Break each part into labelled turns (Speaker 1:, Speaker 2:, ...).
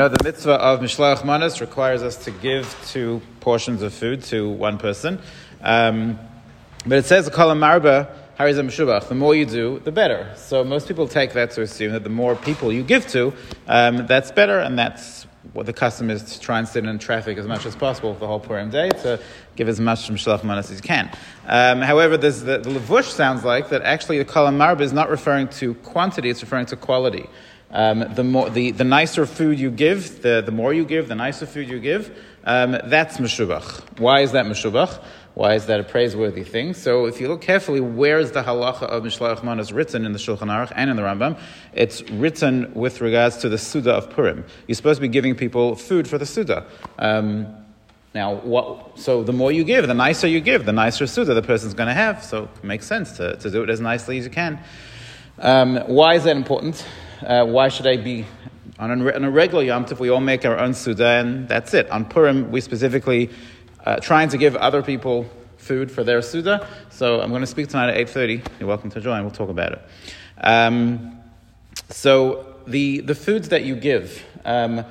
Speaker 1: know the mitzvah of Mishloach Manas requires us to give two portions of food to one person. Um, but it says, Kol Marba, Shubach, the more you do, the better. So most people take that to assume that the more people you give to, um, that's better, and that's what the custom is to try and sit in traffic as much as possible for the whole Purim day to give as much Mishloach Manas as you can. Um, however, the, the Levush sounds like that actually the Kol Marba is not referring to quantity, it's referring to quality. Um, the, more, the, the nicer food you give, the, the more you give, the nicer food you give, um, that's meshubach. Why is that meshubach? Why is that a praiseworthy thing? So if you look carefully, where is the halacha of Mishloach Manas written in the Shulchan Aruch and in the Rambam? It's written with regards to the Suda of Purim. You're supposed to be giving people food for the Suda. Um, now, what, so the more you give, the nicer you give, the nicer Suda the person's going to have. So it makes sense to, to do it as nicely as you can. Um, why is that important? Uh, why should I be on a, on a regular Yom Tov? We all make our own Suda, and that's it. On Purim, we specifically uh, trying to give other people food for their Suda. So I'm going to speak tonight at 8.30. You're welcome to join. We'll talk about it. Um, so the, the foods that you give, um,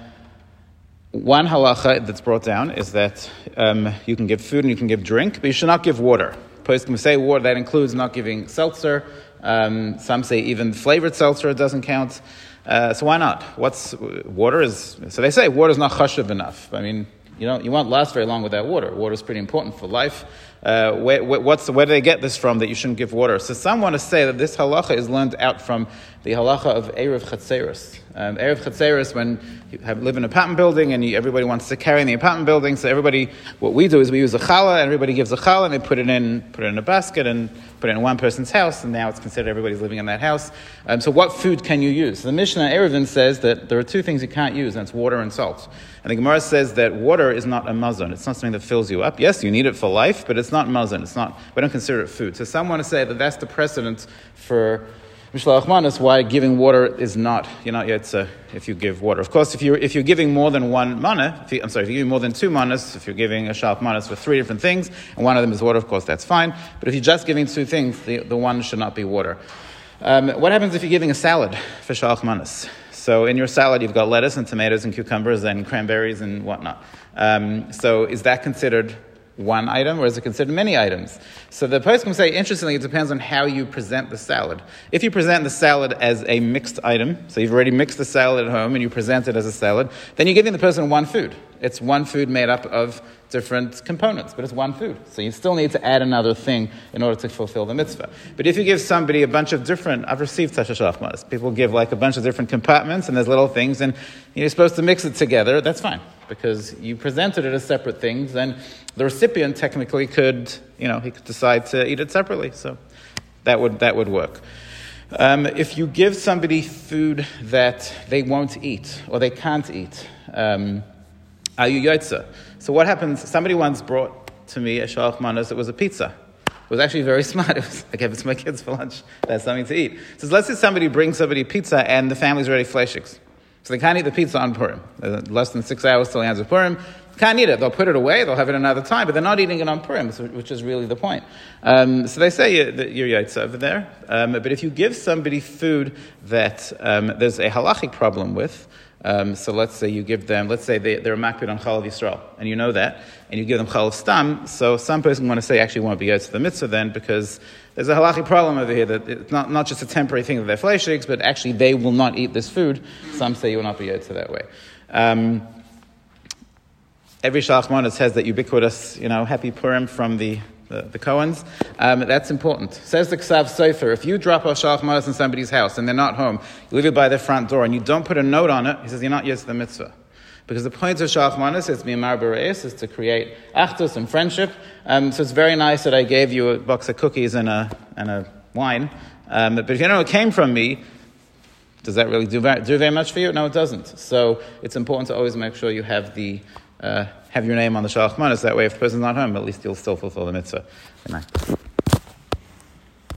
Speaker 1: one halacha that's brought down is that um, you can give food and you can give drink, but you should not give water. Poskim say water, that includes not giving seltzer, um, some say even flavored seltzer doesn't count. Uh, so why not? What's water is? So they say water is not chashuv enough. I mean, you know, you won't last very long without water. Water is pretty important for life. Uh, where, what's, where do they get this from that you shouldn't give water? So some want to say that this halacha is learned out from the halacha of Eruv Chatzeiros. Um, Eruv Chatzeiros, when you have, live in an apartment building and you, everybody wants to carry in the apartment building, so everybody, what we do is we use a challah, and everybody gives a challah, and they put it in, put it in a basket and put it in one person's house, and now it's considered everybody's living in that house. Um, so what food can you use? The Mishnah Eruvin says that there are two things you can't use, and it's water and salt. And the Gemara says that water is not a mazon. It's not something that fills you up. Yes, you need it for life, but it's not mazon. It's not, we don't consider it food. So some want to say that that's the precedent for Mishloach Manas, why giving water is not, you're not yet, uh, if you give water. Of course, if you're, if you're giving more than one mana, you, I'm sorry, if you're giving more than two manas, if you're giving a shalach manas for three different things, and one of them is water, of course, that's fine. But if you're just giving two things, the, the one should not be water. Um, what happens if you're giving a salad for shalach manas? So in your salad, you've got lettuce and tomatoes and cucumbers and cranberries and whatnot. Um, so is that considered one item or is it considered many items? So the Poskim say, interestingly, it depends on how you present the salad. If you present the salad as a mixed item, so you've already mixed the salad at home and you present it as a salad, then you're giving the person one food. It's one food made up of different components, but it's one food. So you still need to add another thing in order to fulfill the mitzvah. But if you give somebody a bunch of different, I've received such a shachmas, people give like a bunch of different compartments and there's little things and you're supposed to mix it together, that's fine because you presented it as separate things and the recipient technically could, you know, he could decide to eat it separately. So that would, that would work. Um, if you give somebody food that they won't eat or they can't eat, um, you yotza. So what happens? Somebody once brought to me a shalach manas. It was a pizza. It was actually very smart. It was, I gave it to my kids for lunch. That's something to eat. So let's say somebody brings somebody pizza and the family's already fleishiks. So they can't eat the pizza on Purim. Less than six hours till the ends of Purim. Can't eat it. They'll put it away. They'll have it another time, but they're not eating it on Purim, which is really the point. Um, so they say that you're yaitza over there. Um, but if you give somebody food that um, there's a halachic problem with, um, so let's say you give them, let's say they, they're a makpid on Chalav Yisrael, and you know that, and you give them Chalav Stam, so some person want to say actually won't be Yotz to the mitzvah then, because there's a halachic problem over here that it's not, not just a temporary thing that they're fleishiks, but actually they will not eat this food. Some say you will not be Yotz to that way. Um, every Shalach says that ubiquitous, you know, happy Purim from the the, the Cohens, um, that's important. Says the Ksav Sofer, if you drop a Shalach in somebody's house and they're not home, you leave it by their front door and you don't put a note on it, he says you're not yet to the mitzvah. Because the point of Shalach Manas is is to create achdus and friendship. Um, so it's very nice that I gave you a box of cookies and a, and a wine. Um, but if you know it came from me, does that really do very, do very much for you? No, it doesn't. So it's important to always make sure you have the uh, have your name on the Shalach Manas. That way, if the person's not home, at least you'll still fulfill the mitzvah. Good night.